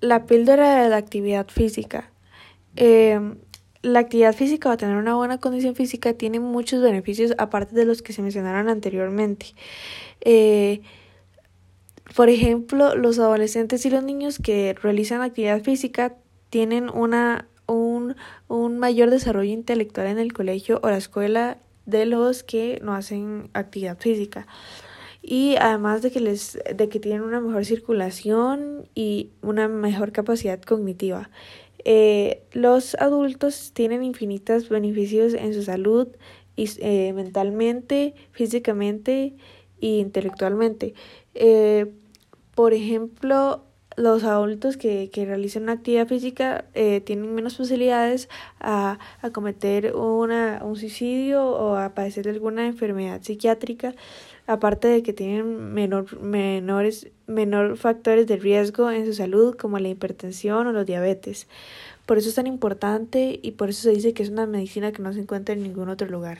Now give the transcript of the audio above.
la píldora de la actividad física. Em, la actividad física o tener una buena condición física tiene muchos beneficios aparte de los que se mencionaron anteriormente. Eh, por ejemplo, los adolescentes y los niños que realizan actividad física tienen una, un, un mayor desarrollo intelectual en el colegio o la escuela de los que no hacen actividad física y además de que les de que tienen una mejor circulación y una mejor capacidad cognitiva. Eh, los adultos tienen infinitos beneficios en su salud y, eh, mentalmente, físicamente e intelectualmente. Eh, por ejemplo, los adultos que, que realizan una actividad física eh, tienen menos posibilidades a, a cometer una, un suicidio o a padecer alguna enfermedad psiquiátrica, aparte de que tienen menor, menores, menor factores de riesgo en su salud como la hipertensión o los diabetes. Por eso es tan importante y por eso se dice que es una medicina que no se encuentra en ningún otro lugar.